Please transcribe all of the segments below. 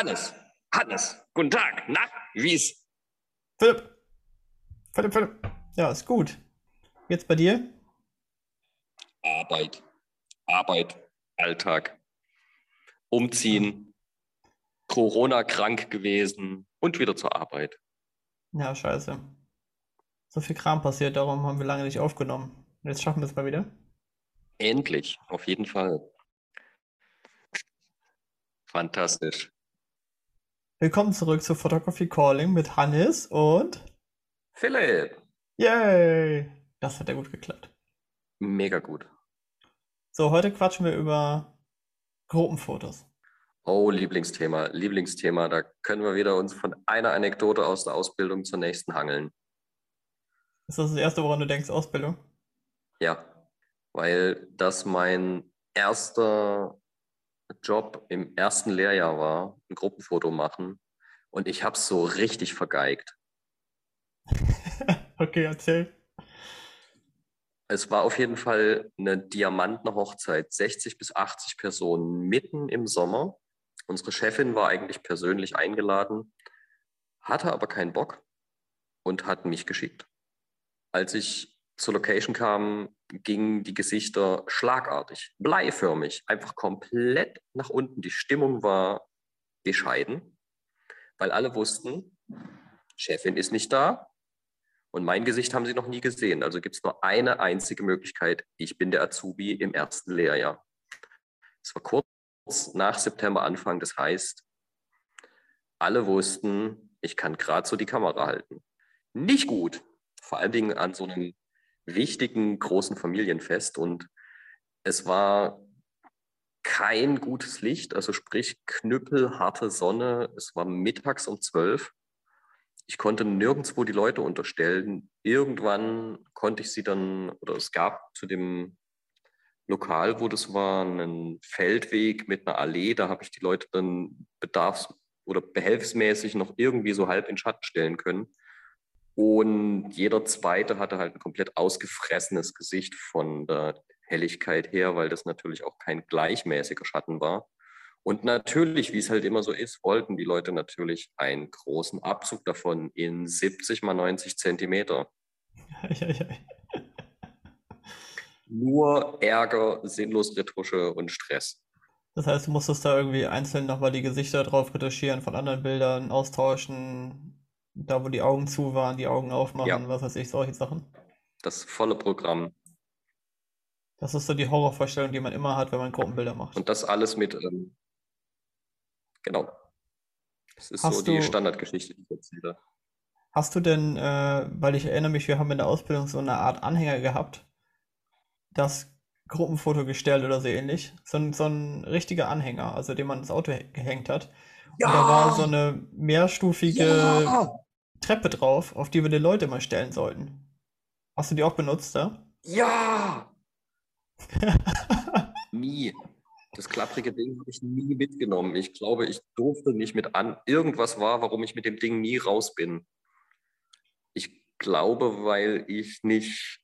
Hannes, Hannes, guten Tag. Na, wie's? Philipp. Philipp, Philipp. Ja, ist gut. Jetzt bei dir? Arbeit, Arbeit, Alltag, Umziehen, Corona krank gewesen und wieder zur Arbeit. Ja, scheiße. So viel Kram passiert, darum haben wir lange nicht aufgenommen. Jetzt schaffen wir es mal wieder. Endlich, auf jeden Fall. Fantastisch. Willkommen zurück zu Photography Calling mit Hannes und Philipp, Yay! Das hat ja gut geklappt. mega gut. So, heute quatschen wir über Gruppenfotos. Oh, Lieblingsthema, Lieblingsthema. Da können wir wieder uns von einer Anekdote aus der Ausbildung zur nächsten hangeln. Ist das das erste, woran du denkst, Ausbildung? Ja, weil das mein erster Job im ersten Lehrjahr war, ein Gruppenfoto machen. Und ich habe es so richtig vergeigt. Okay, erzähl. Es war auf jeden Fall eine Diamantenhochzeit, 60 bis 80 Personen mitten im Sommer. Unsere Chefin war eigentlich persönlich eingeladen, hatte aber keinen Bock und hat mich geschickt. Als ich zur Location kam, gingen die Gesichter schlagartig, bleiförmig, einfach komplett nach unten. Die Stimmung war bescheiden, weil alle wussten, Chefin ist nicht da, und mein Gesicht haben sie noch nie gesehen. Also gibt es nur eine einzige Möglichkeit. Ich bin der Azubi im ersten Lehrjahr. Es war kurz nach September Anfang. Das heißt, alle wussten, ich kann gerade so die Kamera halten. Nicht gut. Vor allen Dingen an so einem wichtigen großen Familienfest. Und es war kein gutes Licht, also sprich knüppelharte Sonne. Es war mittags um zwölf ich konnte nirgendwo die Leute unterstellen. Irgendwann konnte ich sie dann, oder es gab zu dem Lokal, wo das war, einen Feldweg mit einer Allee. Da habe ich die Leute dann bedarfs- oder behelfsmäßig noch irgendwie so halb in Schatten stellen können. Und jeder zweite hatte halt ein komplett ausgefressenes Gesicht von der Helligkeit her, weil das natürlich auch kein gleichmäßiger Schatten war. Und natürlich, wie es halt immer so ist, wollten die Leute natürlich einen großen Abzug davon in 70 mal 90 Zentimeter. Nur Ärger, sinnlos Retusche und Stress. Das heißt, du musstest da irgendwie einzeln nochmal die Gesichter drauf retuschieren, von anderen Bildern austauschen, da wo die Augen zu waren, die Augen aufmachen, Ja. was weiß ich, solche Sachen. Das volle Programm. Das ist so die Horrorvorstellung, die man immer hat, wenn man Gruppenbilder macht. Und das alles mit, ähm, genau. Das ist so Hast die du, Standardgeschichte, die ich erzähle. hast du denn, äh, weil ich erinnere mich, wir haben in der Ausbildung so eine Art Anhänger gehabt, das Gruppenfoto gestellt oder so ähnlich. So ein, so ein richtiger Anhänger, also den man ins Auto hä- gehängt hat. Und da war so Ja, eine mehrstufige ja, Treppe drauf, auf die wir die Leute mal stellen sollten. Hast du die auch benutzt, da? ja. Nie. Das klapprige Ding habe ich nie mitgenommen. Ich glaube, ich durfte nicht mit an. Irgendwas war, warum ich mit dem Ding nie raus bin. Ich glaube, weil ich nicht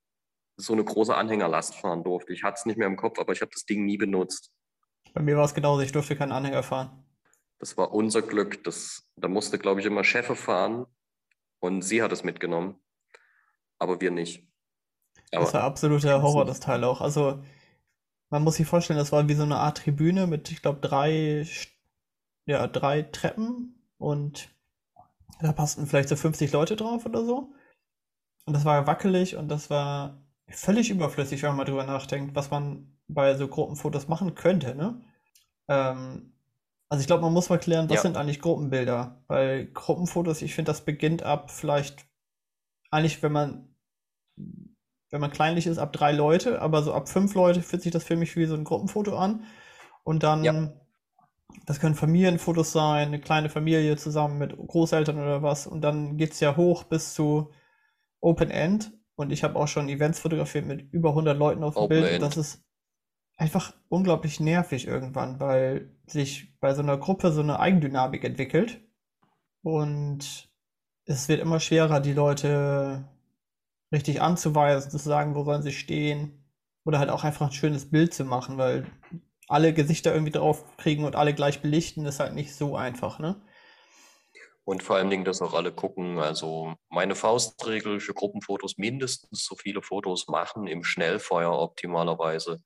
so eine große Anhängerlast fahren durfte. Ich hatte es nicht mehr im Kopf, aber ich habe das Ding nie benutzt. Bei mir war es genauso, ich durfte keinen Anhänger fahren. Das war unser Glück. Das, da musste, glaube ich, immer Chefe fahren und sie hat es mitgenommen, aber wir nicht. Das war Aber absoluter Horror, das Teil auch. Also, man muss sich vorstellen, das war wie so eine Art Tribüne mit, ich glaube, drei, ja, drei Treppen und da passten vielleicht so 50 Leute drauf oder so. Und das war wackelig und das war völlig überflüssig, wenn man mal drüber nachdenkt, was man bei so Gruppenfotos machen könnte, ne? Ähm, also ich glaube, man muss mal klären, was Ja, sind eigentlich Gruppenbilder? Weil Gruppenfotos, ich finde, das beginnt ab vielleicht, eigentlich, wenn man, wenn man kleinlich ist, ab drei Leute, aber so ab fünf Leute fühlt sich das für mich wie so ein Gruppenfoto an. Und ja, dann, das können Familienfotos sein, eine kleine Familie zusammen mit Großeltern oder was. Und dann geht es ja hoch bis zu Open End. Und ich habe auch schon Events fotografiert mit über 100 Leuten auf dem Open Bild. Und das End. ist einfach unglaublich nervig irgendwann, weil sich bei so einer Gruppe so eine Eigendynamik entwickelt. Und es wird immer schwerer, die Leute richtig anzuweisen, zu sagen, wo sollen sie stehen. Oder halt auch einfach ein schönes Bild zu machen, weil alle Gesichter irgendwie drauf kriegen und alle gleich belichten, ist halt nicht so einfach, ne? Und vor allen Dingen, dass auch alle gucken. Also meine Faustregel für Gruppenfotos mindestens so viele Fotos machen im Schnellfeuer optimalerweise,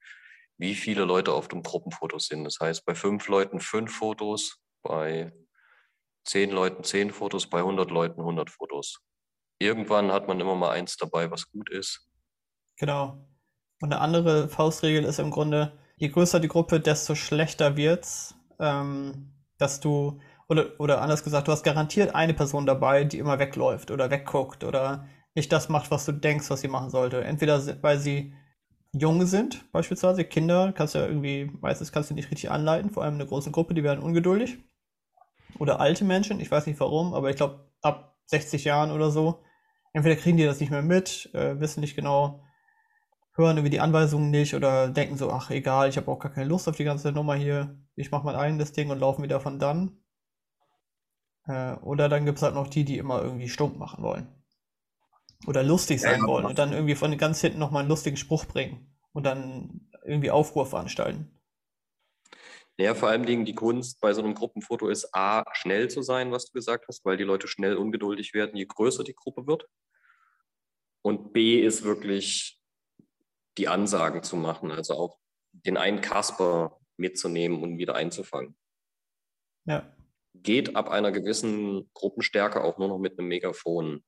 wie viele Leute auf dem Gruppenfoto sind. Das heißt, bei fünf Leuten fünf Fotos, bei zehn Leuten zehn Fotos, bei 100 Leuten 100 Fotos. Irgendwann hat man immer mal eins dabei, was gut ist. Genau. Und eine andere Faustregel ist im Grunde, je größer die Gruppe, desto schlechter wird's, ähm, dass du oder, oder anders gesagt, du hast garantiert eine Person dabei, die immer wegläuft oder wegguckt oder nicht das macht, was du denkst, was sie machen sollte. Entweder weil sie jung sind, beispielsweise Kinder, kannst du ja irgendwie, meistens kannst du nicht richtig anleiten, vor allem in einer großen Gruppe, die werden ungeduldig. Oder alte Menschen, ich weiß nicht warum, aber ich glaube ab 60 Jahren oder so, entweder kriegen die das nicht mehr mit, äh, wissen nicht genau, hören irgendwie die Anweisungen nicht oder denken so, ach egal, ich habe auch gar keine Lust auf die ganze Nummer hier, ich mache mein eigenes Ding und laufen wieder von dann. Äh, oder dann gibt es halt noch die, die immer irgendwie stumpf machen wollen. Oder lustig sein ja, wollen und dann irgendwie von ganz hinten nochmal einen lustigen Spruch bringen und dann irgendwie Aufruhr veranstalten. Ja, vor allem die Kunst bei so einem Gruppenfoto ist A, schnell zu sein, was du gesagt hast, weil die Leute schnell ungeduldig werden, je größer die Gruppe wird. Und B ist wirklich die Ansagen zu machen, also auch den einen Kasper mitzunehmen und wieder einzufangen. Ja geht ab einer gewissen Gruppenstärke auch nur noch mit einem Megafon.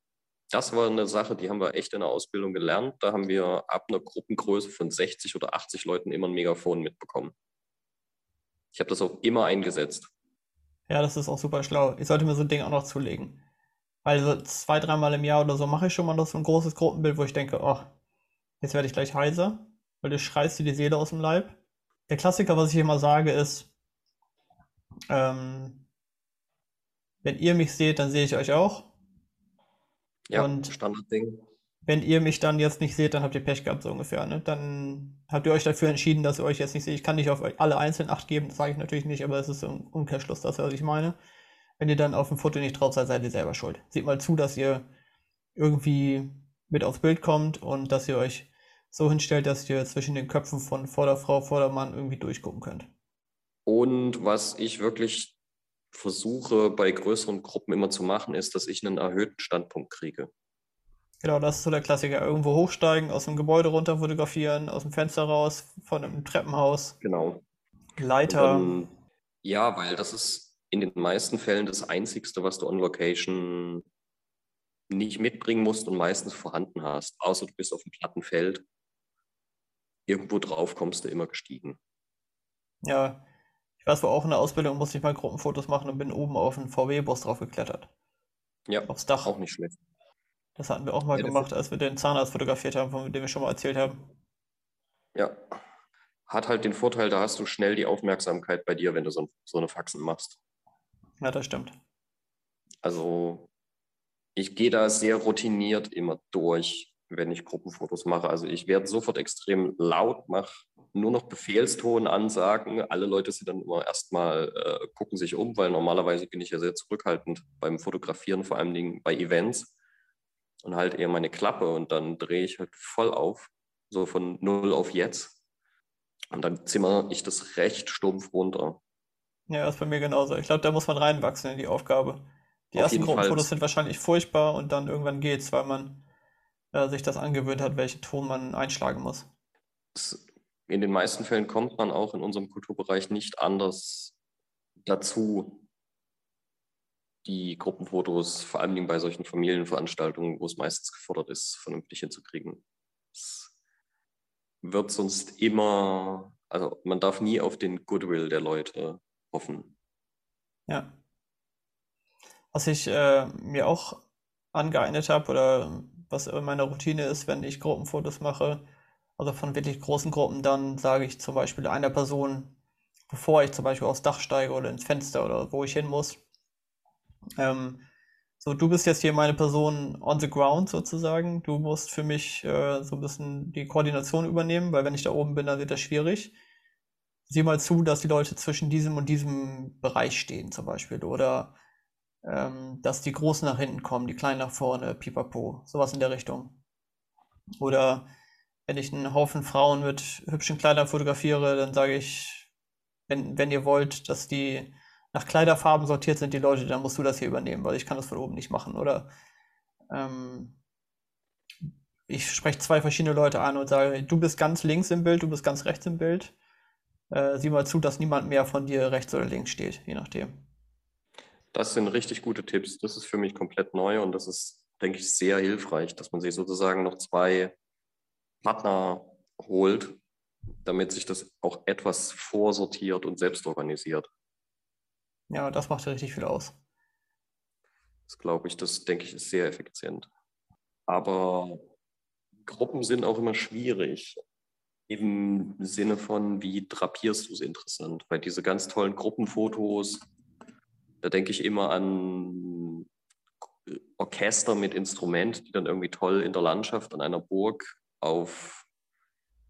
Das war eine Sache, die haben wir echt in der Ausbildung gelernt. Da haben wir ab einer Gruppengröße von 60 oder 80 Leuten immer ein Megafon mitbekommen. Ich habe das auch immer eingesetzt. Ja, das ist auch super schlau. Ich sollte mir so ein Ding auch noch zulegen. Also zwei, dreimal im Jahr oder so mache ich schon mal noch so ein großes Gruppenbild, wo ich denke, oh, jetzt werde ich gleich heiser, weil du schreist dir die Seele aus dem Leib. Der Klassiker, was ich immer sage, ist, ähm, wenn ihr mich seht, dann sehe ich euch auch. Ja, und Standardding. Wenn ihr mich dann jetzt nicht seht, dann habt ihr Pech gehabt, so ungefähr. Ne? Dann habt ihr euch dafür entschieden, dass ihr euch jetzt nicht seht. Ich kann nicht auf euch alle einzeln Acht geben, das sage ich natürlich nicht, aber es ist ein Umkehrschluss, das, was ich meine. Wenn ihr dann auf dem Foto nicht drauf seid, seid ihr selber schuld. Seht mal zu, dass ihr irgendwie mit aufs Bild kommt und dass ihr euch so hinstellt, dass ihr zwischen den Köpfen von Vorderfrau, Vordermann irgendwie durchgucken könnt. Und was ich wirklich versuche bei größeren Gruppen immer zu machen, ist, dass ich einen erhöhten Standpunkt kriege. Genau, das ist so der Klassiker. Irgendwo hochsteigen, aus dem Gebäude runter fotografieren, aus dem Fenster raus, von einem Treppenhaus. Genau. Leiter. Dann, ja, weil das ist in den meisten Fällen das Einzigste, was du on Location nicht mitbringen musst und meistens vorhanden hast. Außer du bist auf dem platten Feld. Irgendwo drauf kommst du immer gestiegen. Ja, ich weiß, wo auch in der Ausbildung musste ich mal Gruppenfotos machen und bin oben auf einen VW-Bus drauf geklettert. Ja, aufs Dach. Auch nicht schlecht. Das hatten wir auch mal ja, gemacht, als wir den Zahnarzt fotografiert haben, von dem wir schon mal erzählt haben. Ja. Hat halt den Vorteil, da hast du schnell die Aufmerksamkeit bei dir, wenn du so, so eine Faxen machst. Ja, das stimmt. Also, ich gehe da sehr routiniert immer durch, wenn ich Gruppenfotos mache. Also, ich werde sofort extrem laut, mache nur noch Befehlston ansagen. Alle Leute sind dann immer erstmal, äh, gucken sich um, weil normalerweise bin ich ja sehr zurückhaltend beim Fotografieren, vor allen Dingen bei Events und halt eher meine Klappe und dann drehe ich halt voll auf, so von null auf jetzt. Und dann zimmer ich das recht stumpf runter. Ja, das ist bei mir genauso. Ich glaube, da muss man reinwachsen in die Aufgabe. Die Auf ersten Gruppenfotos sind wahrscheinlich furchtbar und dann irgendwann geht's, weil man äh, sich das angewöhnt hat, welchen Ton man einschlagen muss. In den meisten Fällen kommt man auch in unserem Kulturbereich nicht anders dazu, die Gruppenfotos, vor allem bei solchen Familienveranstaltungen, wo es meistens gefordert ist, vernünftig hinzukriegen. Es wird sonst immer, also man darf nie auf den Goodwill der Leute hoffen. Ja. Was ich äh, mir auch angeeignet habe oder was in meiner Routine ist, wenn ich Gruppenfotos mache, also von wirklich großen Gruppen, dann sage ich zum Beispiel einer Person, bevor ich zum Beispiel aufs Dach steige oder ins Fenster oder wo ich hin muss, ähm, so, du bist jetzt hier meine Person on the ground sozusagen. Du musst für mich äh, so ein bisschen die Koordination übernehmen, weil wenn ich da oben bin, dann wird das schwierig. Sieh mal zu, dass die Leute zwischen diesem und diesem Bereich stehen zum Beispiel. Oder ähm, dass die Großen nach hinten kommen, die Kleinen nach vorne, pipapo. Sowas in der Richtung. Oder wenn ich einen Haufen Frauen mit hübschen Kleidern fotografiere, dann sage ich, wenn, wenn ihr wollt, dass die nach Kleiderfarben sortiert sind, die Leute, dann musst du das hier übernehmen, weil ich kann das von oben nicht machen. Oder ähm, ich spreche zwei verschiedene Leute an und sage, du bist ganz links im Bild, du bist ganz rechts im Bild. Äh, sieh mal zu, dass niemand mehr von dir rechts oder links steht, je nachdem. Das sind richtig gute Tipps. Das ist für mich komplett neu und das ist, denke ich, sehr hilfreich, dass man sich sozusagen noch zwei Partner holt, damit sich das auch etwas vorsortiert und selbst organisiert. Ja, das macht richtig viel aus. Das glaube ich, das denke ich, ist sehr effizient. Aber Gruppen sind auch immer schwierig. Im Sinne von, wie drapierst du es interessant? Weil diese ganz tollen Gruppenfotos, da denke ich immer an Orchester mit Instrument, die dann irgendwie toll in der Landschaft an einer Burg auf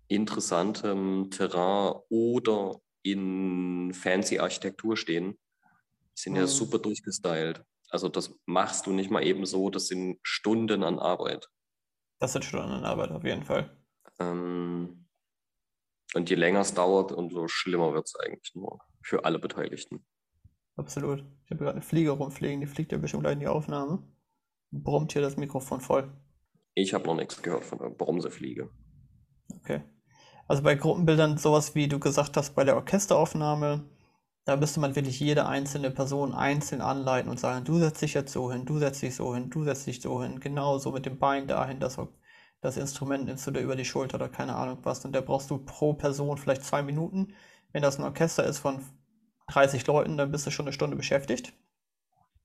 interessantem Terrain oder in fancy Architektur stehen. Die sind mhm. ja super durchgestylt. Also das machst du nicht mal eben so, das sind Stunden an Arbeit. Das sind Stunden an Arbeit auf jeden Fall. Ähm, und je länger es dauert, umso schlimmer wird es eigentlich nur für alle Beteiligten. Absolut. Ich habe gerade eine Fliege rumfliegen, die fliegt ja bestimmt gleich in die Aufnahme. Brummt hier das Mikrofon voll. Ich habe noch nichts gehört von der Brumsefliege. Okay. Also bei Gruppenbildern sowas wie du gesagt hast bei der Orchesteraufnahme, da müsste man wirklich jede einzelne Person einzeln anleiten und sagen, du setzt dich jetzt so hin, du setzt dich so hin, du setzt dich so hin, genau so mit dem Bein dahin, das, das Instrument nimmst du dir über die Schulter oder keine Ahnung was. Und da brauchst du pro Person vielleicht zwei Minuten. Wenn das ein Orchester ist von 30 Leuten, dann bist du schon eine Stunde beschäftigt.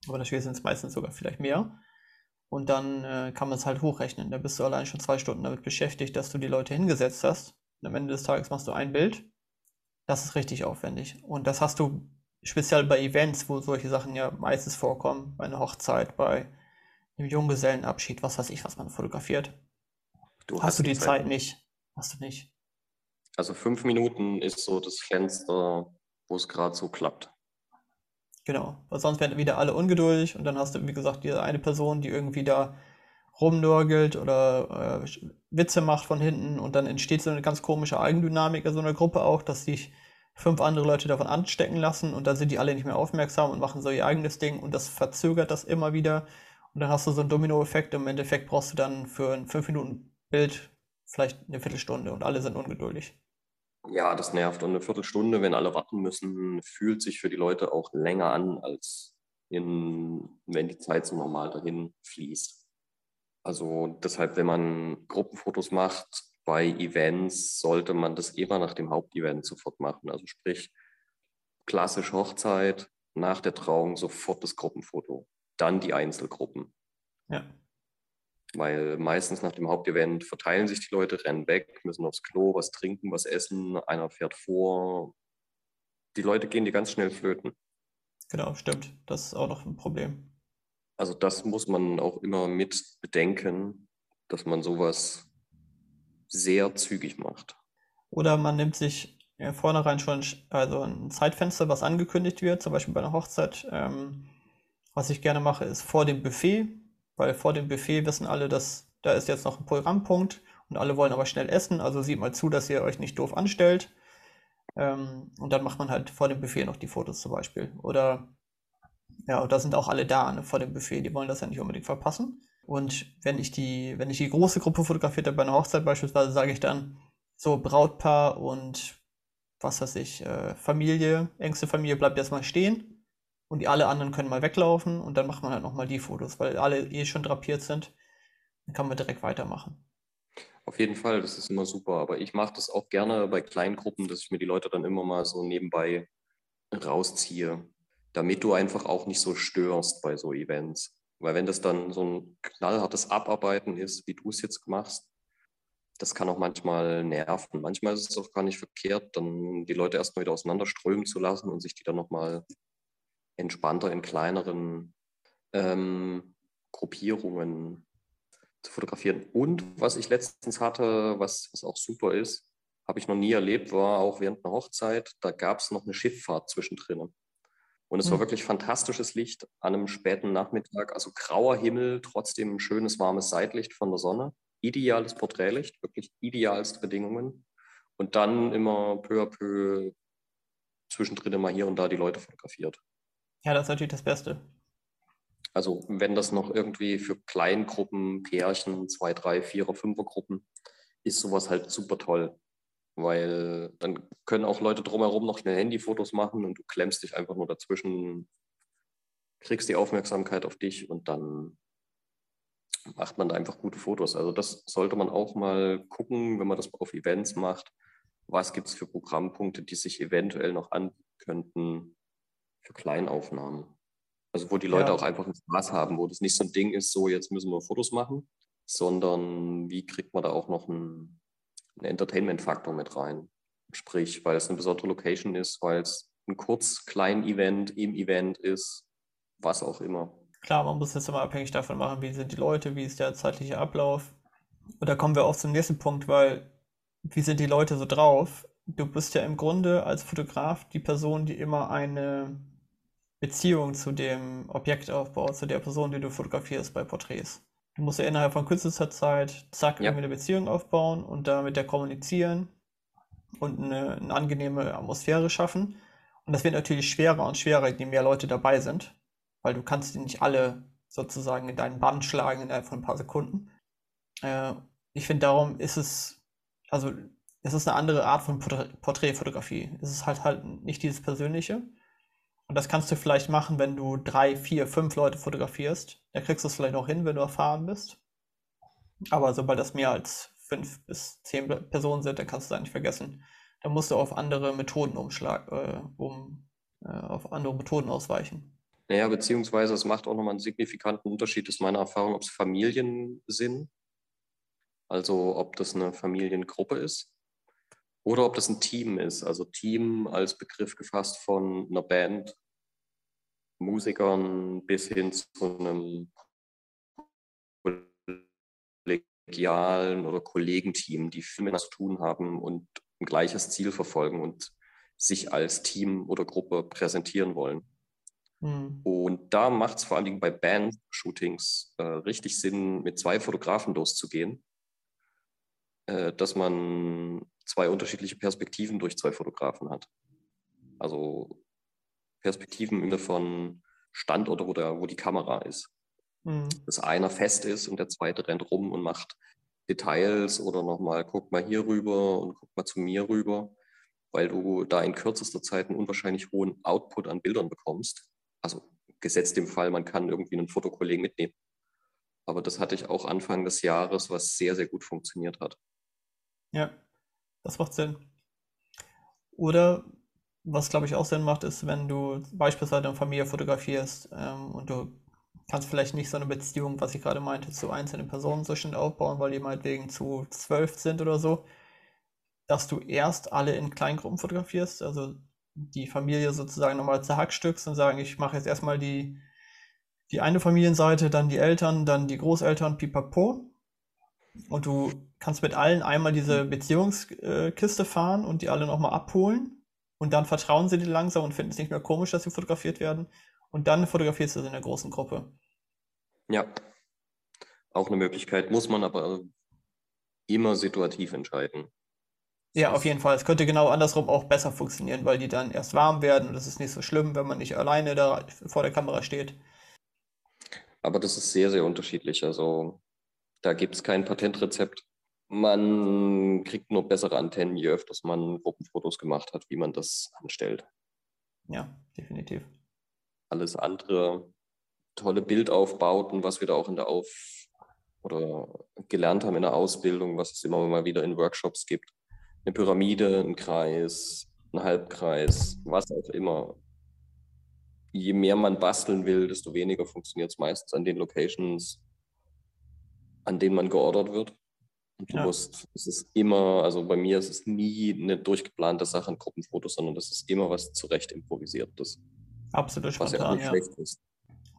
Aber natürlich sind es meistens sogar vielleicht mehr. Und dann äh, kann man es halt hochrechnen. Da bist du allein schon zwei Stunden damit beschäftigt, dass du die Leute hingesetzt hast. Und am Ende des Tages machst du ein Bild das ist richtig aufwendig. Und das hast du speziell bei Events, wo solche Sachen ja meistens vorkommen, bei einer Hochzeit, bei einem Junggesellenabschied, was weiß ich, was man fotografiert. Du hast, hast du die Zeit, Zeit nicht. Hast du nicht. Also fünf Minuten ist so das Fenster, wo es gerade so klappt. Genau, weil sonst werden wieder alle ungeduldig und dann hast du, wie gesagt, diese eine Person, die irgendwie da rumnörgelt oder äh, Witze macht von hinten und dann entsteht so eine ganz komische Eigendynamik in so einer Gruppe auch, dass sich fünf andere Leute davon anstecken lassen und dann sind die alle nicht mehr aufmerksam und machen so ihr eigenes Ding und das verzögert das immer wieder und dann hast du so einen Dominoeffekt und im Endeffekt brauchst du dann für ein 5 Minuten Bild vielleicht eine Viertelstunde und alle sind ungeduldig. Ja, das nervt und eine Viertelstunde, wenn alle warten müssen, fühlt sich für die Leute auch länger an, als in, wenn die Zeit so normal dahin fließt. Also deshalb, wenn man Gruppenfotos macht bei Events, sollte man das immer nach dem Hauptevent sofort machen. Also sprich, klassisch Hochzeit, nach der Trauung sofort das Gruppenfoto, dann die Einzelgruppen. Ja. Weil meistens nach dem Hauptevent verteilen sich die Leute, rennen weg, müssen aufs Klo, was trinken, was essen, einer fährt vor. Die Leute gehen die ganz schnell flöten. Genau, stimmt. Das ist auch noch ein Problem. Also das muss man auch immer mit bedenken, dass man sowas sehr zügig macht. Oder man nimmt sich ja, vornherein schon also ein Zeitfenster, was angekündigt wird, zum Beispiel bei einer Hochzeit. Ähm, was ich gerne mache, ist vor dem Buffet, weil vor dem Buffet wissen alle, dass da ist jetzt noch ein Programmpunkt und alle wollen aber schnell essen, also sieht mal zu, dass ihr euch nicht doof anstellt. Ähm, und dann macht man halt vor dem Buffet noch die Fotos zum Beispiel. Oder ja, da sind auch alle da ne, vor dem Buffet, die wollen das ja nicht unbedingt verpassen. Und wenn ich die, wenn ich die große Gruppe fotografiert habe bei einer Hochzeit beispielsweise, sage ich dann so Brautpaar und was weiß ich, äh, Familie, engste Familie bleibt erstmal stehen und die alle anderen können mal weglaufen und dann macht man halt nochmal die Fotos, weil alle eh schon drapiert sind. Dann kann man direkt weitermachen. Auf jeden Fall, das ist immer super. Aber ich mache das auch gerne bei kleinen Gruppen, dass ich mir die Leute dann immer mal so nebenbei rausziehe damit du einfach auch nicht so störst bei so Events. Weil wenn das dann so ein knallhartes Abarbeiten ist, wie du es jetzt machst, das kann auch manchmal nerven. Manchmal ist es auch gar nicht verkehrt, dann die Leute erstmal wieder auseinanderströmen zu lassen und sich die dann nochmal entspannter in kleineren ähm, Gruppierungen zu fotografieren. Und was ich letztens hatte, was, was auch super ist, habe ich noch nie erlebt, war auch während einer Hochzeit, da gab es noch eine Schifffahrt zwischendrin. Und es war mhm. wirklich fantastisches Licht an einem späten Nachmittag. Also grauer Himmel, trotzdem schönes, warmes Seitlicht von der Sonne. Ideales Porträtlicht, wirklich idealste Bedingungen. Und dann immer peu à peu zwischendrin mal hier und da die Leute fotografiert. Ja, das ist natürlich das Beste. Also wenn das noch irgendwie für Kleingruppen, Pärchen, zwei, drei, vierer, fünfer Gruppen, ist sowas halt super toll. Weil dann können auch Leute drumherum noch schnell Handyfotos machen und du klemmst dich einfach nur dazwischen, kriegst die Aufmerksamkeit auf dich und dann macht man da einfach gute Fotos. Also das sollte man auch mal gucken, wenn man das auf Events macht. Was gibt es für Programmpunkte, die sich eventuell noch anbieten könnten für Kleinaufnahmen? Also wo die Leute ja. auch einfach einen Spaß haben, wo das nicht so ein Ding ist, so jetzt müssen wir Fotos machen, sondern wie kriegt man da auch noch einen, einen Entertainment-Faktor mit rein? Sprich, weil es eine besondere Location ist, weil es ein kurz klein Event im Event ist, was auch immer. Klar, man muss jetzt immer abhängig davon machen, wie sind die Leute, wie ist der zeitliche Ablauf. Und da kommen wir auch zum nächsten Punkt, weil wie sind die Leute so drauf? Du bist ja im Grunde als Fotograf die Person, die immer eine Beziehung zu dem Objekt aufbaut, zu der Person, die du fotografierst bei Porträts. Du musst ja innerhalb von kürzester Zeit, zack, ja. irgendwie eine Beziehung aufbauen und da mit der kommunizieren und eine, eine angenehme Atmosphäre schaffen. Und das wird natürlich schwerer und schwerer, je mehr Leute dabei sind weil du kannst die nicht alle sozusagen in deinen Band schlagen innerhalb von ein paar Sekunden. Äh, ich finde, darum ist es, also es ist eine andere Art von Porträtfotografie. Es ist halt halt nicht dieses Persönliche. Und das kannst du vielleicht machen, wenn du drei, vier, fünf Leute fotografierst. Da kriegst du es vielleicht auch hin, wenn du erfahren bist. Aber sobald das mehr als fünf bis zehn Personen sind, dann kannst du es eigentlich vergessen. Da musst du auf andere Methoden umschlagen, äh, um äh, auf andere Methoden ausweichen. Naja, beziehungsweise es macht auch nochmal einen signifikanten Unterschied, ist meine Erfahrung, ob es Familien sind, also ob das eine Familiengruppe ist oder ob das ein Team ist. Also Team als Begriff gefasst von einer Band, Musikern bis hin zu einem kollegialen oder Kollegenteam, die viel miteinander zu tun haben und ein gleiches Ziel verfolgen und sich als Team oder Gruppe präsentieren wollen. Mhm. Und da macht es vor allen Dingen bei Band-Shootings äh, richtig Sinn, mit zwei Fotografen loszugehen, äh, dass man zwei unterschiedliche Perspektiven durch zwei Fotografen hat. Also Perspektiven im Sinne von Standort, wo, der, wo die Kamera ist. Mhm. Dass einer fest ist und der zweite rennt rum und macht Details oder nochmal, guck mal hier rüber und guck mal zu mir rüber, weil du da in kürzester Zeit einen unwahrscheinlich hohen Output an Bildern bekommst also gesetzt im Fall, man kann irgendwie einen Fotokollegen mitnehmen. Aber das hatte ich auch Anfang des Jahres, was sehr, sehr gut funktioniert hat. Ja, das macht Sinn. Oder was, glaube ich, auch Sinn macht, ist, wenn du beispielsweise eine Familie fotografierst ähm, und du kannst vielleicht nicht so eine Beziehung, was ich gerade meinte, zu einzelnen Personen so schnell aufbauen, weil die meinetwegen zu zwölf sind oder so, dass du erst alle in Kleingruppen fotografierst, also die Familie sozusagen nochmal zerhackstückst und sagen, ich mache jetzt erstmal die, die eine Familienseite, dann die Eltern, dann die Großeltern, pipapo. Und du kannst mit allen einmal diese Beziehungskiste fahren und die alle nochmal abholen. Und dann vertrauen sie dir langsam und finden es nicht mehr komisch, dass sie fotografiert werden. Und dann fotografierst du sie in der großen Gruppe. Ja, auch eine Möglichkeit, muss man aber immer situativ entscheiden. Ja, auf jeden Fall. Es könnte genau andersrum auch besser funktionieren, weil die dann erst warm werden und es ist nicht so schlimm, wenn man nicht alleine da vor der Kamera steht. Aber das ist sehr, sehr unterschiedlich. Also da gibt es kein Patentrezept. Man kriegt nur bessere Antennen, je öfters man Gruppenfotos gemacht hat, wie man das anstellt. Ja, definitiv. Alles andere, tolle Bildaufbauten, was wir da auch in der Auf- oder gelernt haben in der Ausbildung, was es immer mal wieder in Workshops gibt eine Pyramide, ein Kreis, ein Halbkreis, was auch immer. Je mehr man basteln will, desto weniger funktioniert es meistens an den Locations, an denen man geordert wird. Und du ja. musst, es ist immer, also bei mir ist es nie eine durchgeplante Sache, ein Gruppenfoto, sondern das ist immer was zurecht improvisiertes. Absolut spontan, ja.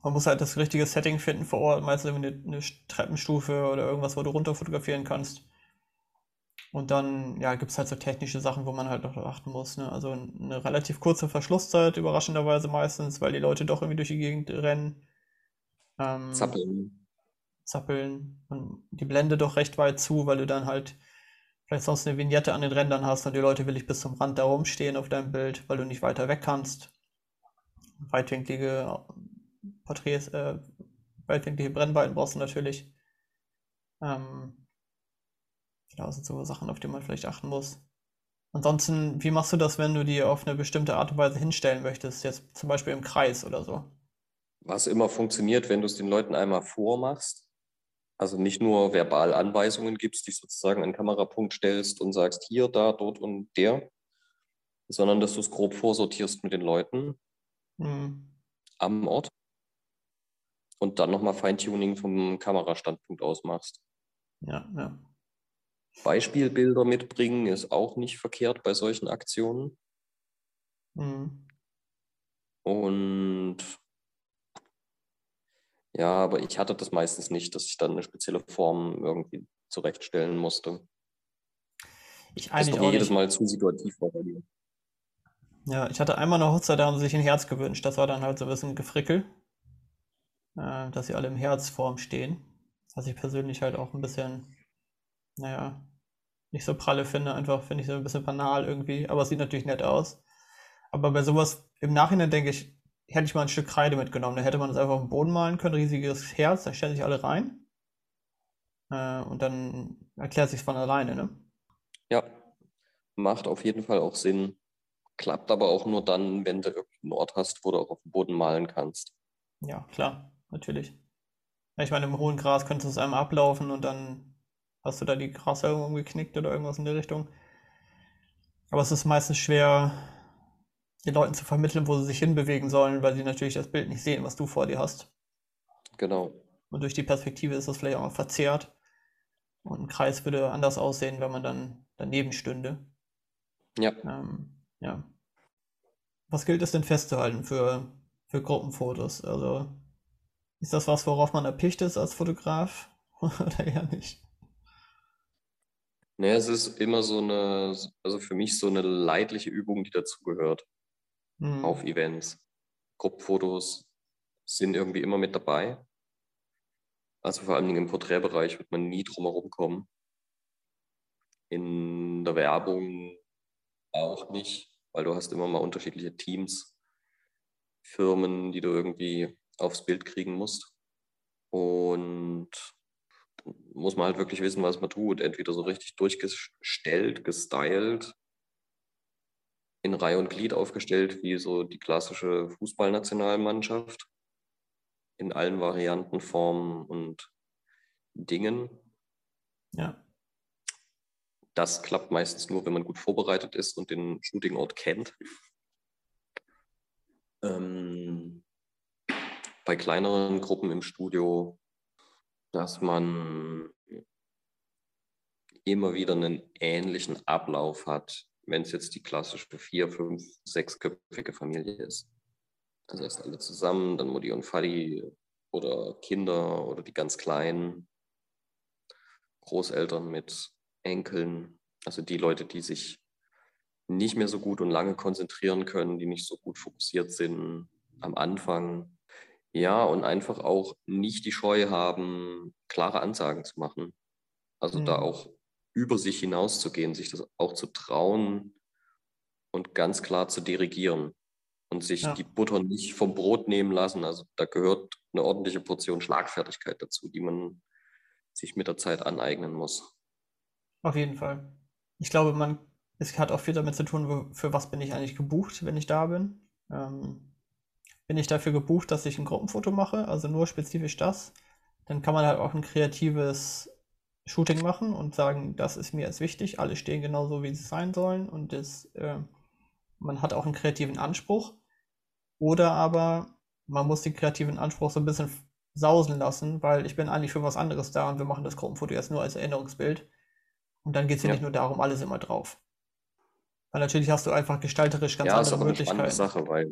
Man muss halt das richtige Setting finden vor Ort, meistens eine, eine Treppenstufe oder irgendwas, wo du runter fotografieren kannst. Und dann ja, gibt es halt so technische Sachen, wo man halt noch achten muss. Ne? Also eine relativ kurze Verschlusszeit, überraschenderweise meistens, weil die Leute doch irgendwie durch die Gegend rennen. Ähm, zappeln. Zappeln. Und die Blende doch recht weit zu, weil du dann halt vielleicht sonst eine Vignette an den Rändern hast und die Leute will ich bis zum Rand da rumstehen auf deinem Bild, weil du nicht weiter weg kannst. Weitwinklige Porträts, äh, weitwinklige Brennweiten brauchst du natürlich. Ähm, genau, das sind so Sachen, auf die man vielleicht achten muss. Ansonsten, wie machst du das, wenn du die auf eine bestimmte Art und Weise hinstellen möchtest? Jetzt zum Beispiel im Kreis oder so. Was immer funktioniert, wenn du es den Leuten einmal vormachst, also nicht nur verbal Anweisungen gibst, dich sozusagen an den Kamerapunkt stellst und sagst, hier, da, dort und der, sondern dass du es grob vorsortierst mit den Leuten mhm. am Ort und dann nochmal Feintuning vom Kamerastandpunkt aus machst. Ja, ja. Beispielbilder mitbringen ist auch nicht verkehrt bei solchen Aktionen. Mhm. Und ja, aber ich hatte das meistens nicht, dass ich dann eine spezielle Form irgendwie zurechtstellen musste. Ich eigentlich das auch jedes nicht. Mal zu situativ war bei dir. Ja, ich hatte einmal eine Hochzeit, da haben sie sich ein Herz gewünscht. Das war dann halt so ein bisschen Gefrickel, äh, dass sie alle im Herzform stehen. Was ich persönlich halt auch ein bisschen, naja, nicht so pralle finde. Einfach finde ich so ein bisschen banal irgendwie. Aber es sieht natürlich nett aus. Aber bei sowas im Nachhinein denke ich, hätte ich mal ein Stück Kreide mitgenommen. Da hätte man es einfach auf den Boden malen können, riesiges Herz, da stellen sich alle rein. Äh, und dann erklärt sich von alleine, ne? Ja, macht auf jeden Fall auch Sinn. Klappt aber auch nur dann, wenn du irgendeinen Ort hast, wo du auch auf dem Boden malen kannst. Ja, klar, natürlich. Ich meine, im hohen Gras könntest du es einmal ablaufen und dann hast du da die Grashalme umgeknickt oder irgendwas in der Richtung. Aber es ist meistens schwer, den Leuten zu vermitteln, wo sie sich hinbewegen sollen, weil sie natürlich das Bild nicht sehen, was du vor dir hast. Genau. Und durch die Perspektive ist das vielleicht auch verzerrt. Und ein Kreis würde anders aussehen, wenn man dann daneben stünde. Ja. Ähm, ja. Was gilt es denn festzuhalten für, für Gruppenfotos? Also ist das was, worauf man erpicht ist als Fotograf oder eher nicht? Naja, es ist immer so eine, also für mich so eine leidliche Übung, die dazugehört mhm. auf Events. Gruppenfotos sind irgendwie immer mit dabei. Also vor allem im Porträtbereich wird man nie drum herum kommen. In der Werbung auch nicht, weil du hast immer mal unterschiedliche Teams, Firmen, die du irgendwie aufs Bild kriegen musst. Und muss man halt wirklich wissen, was man tut. Entweder so richtig durchgestellt, gestylt in Reihe und Glied aufgestellt, wie so die klassische Fußballnationalmannschaft. In allen Varianten, Formen und Dingen. Ja. Das klappt meistens nur, wenn man gut vorbereitet ist und den Shootingort kennt. Ähm, bei kleineren Gruppen im Studio, dass man immer wieder einen ähnlichen Ablauf hat, wenn es jetzt die klassische vier, fünf, sechsköpfige Familie ist. Also erst alle zusammen, dann Mutti und Vati oder Kinder oder die ganz Kleinen, Großeltern mit Enkeln, also die Leute, die sich nicht mehr so gut und lange konzentrieren können, die nicht so gut fokussiert sind am Anfang. Ja, und einfach auch nicht die Scheu haben, klare Ansagen zu machen. Also mhm. da auch über sich hinauszugehen, sich das auch zu trauen und ganz klar zu dirigieren und sich ja. die Butter nicht vom Brot nehmen lassen. Also da gehört eine ordentliche Portion Schlagfertigkeit dazu, die man sich mit der Zeit aneignen muss. Auf jeden Fall. Ich glaube, man, es hat auch viel damit zu tun, für was bin ich eigentlich gebucht, wenn ich da bin. Ähm, bin ich dafür gebucht, dass ich ein Gruppenfoto mache, also nur spezifisch das, dann kann man halt auch ein kreatives Shooting machen und sagen, das ist mir jetzt wichtig, alle stehen genauso, wie sie sein sollen und das, äh, man hat auch einen kreativen Anspruch. Oder aber man muss den kreativen Anspruch so ein bisschen sausen lassen, weil ich bin eigentlich für was anderes da und wir machen das Gruppenfoto jetzt nur als Erinnerungsbild. Und dann geht es ja nicht nur darum, alles immer drauf. Weil natürlich hast du einfach gestalterisch ganz ja, andere Möglichkeiten. Ist aber eine Sache, weil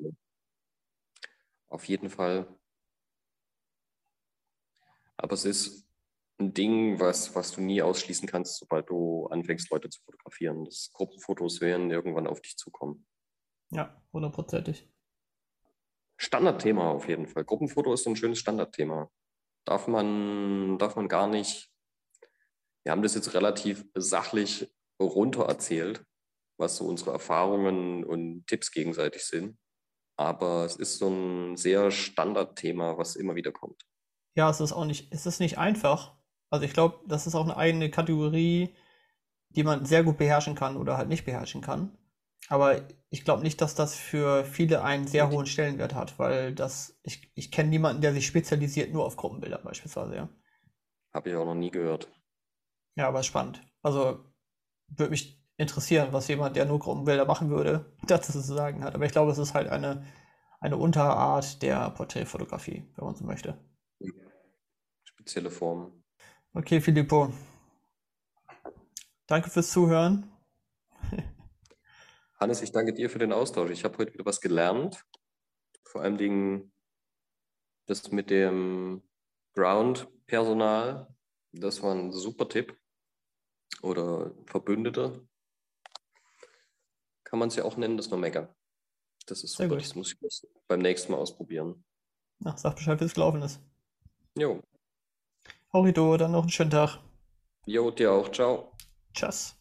auf jeden Fall. Aber es ist ein Ding, was, was du nie ausschließen kannst, sobald du anfängst, Leute zu fotografieren. Das Gruppenfotos werden irgendwann auf dich zukommen. Ja, hundertprozentig. Standardthema auf jeden Fall. Gruppenfoto ist ein schönes Standardthema. Darf man, darf man gar nicht. Wir haben das jetzt relativ sachlich runter erzählt, was so unsere Erfahrungen und Tipps gegenseitig sind. Aber es ist so ein sehr Standardthema, was immer wieder kommt. Ja, es ist auch nicht, es ist nicht einfach. Also ich glaube, das ist auch eine eigene Kategorie, die man sehr gut beherrschen kann oder halt nicht beherrschen kann. Aber ich glaube nicht, dass das für viele einen sehr hohen Stellenwert hat, weil das, ich, ich kenne niemanden, der sich spezialisiert nur auf Gruppenbilder beispielsweise, ja. Habe ich auch noch nie gehört. Ja, aber spannend. Also würde mich interessieren, was jemand, der nur Gruppenbilder machen würde, dazu zu sagen hat. Aber ich glaube, es ist halt eine, eine Unterart der Porträtfotografie, wenn man so möchte. Spezielle Form. Okay, Filippo. Danke fürs Zuhören. Hannes, ich danke dir für den Austausch. Ich habe heute wieder was gelernt. Vor allem Dingen das mit dem Ground-Personal. Das war ein super Tipp. Oder Verbündete. Kann man es ja auch nennen, das Nomega. Das ist super, das muss ich beim nächsten Mal ausprobieren. Na, sag Bescheid, wie es gelaufen ist. Jo. Horrido, dann noch einen schönen Tag. Jo, dir auch. Ciao. Tschüss.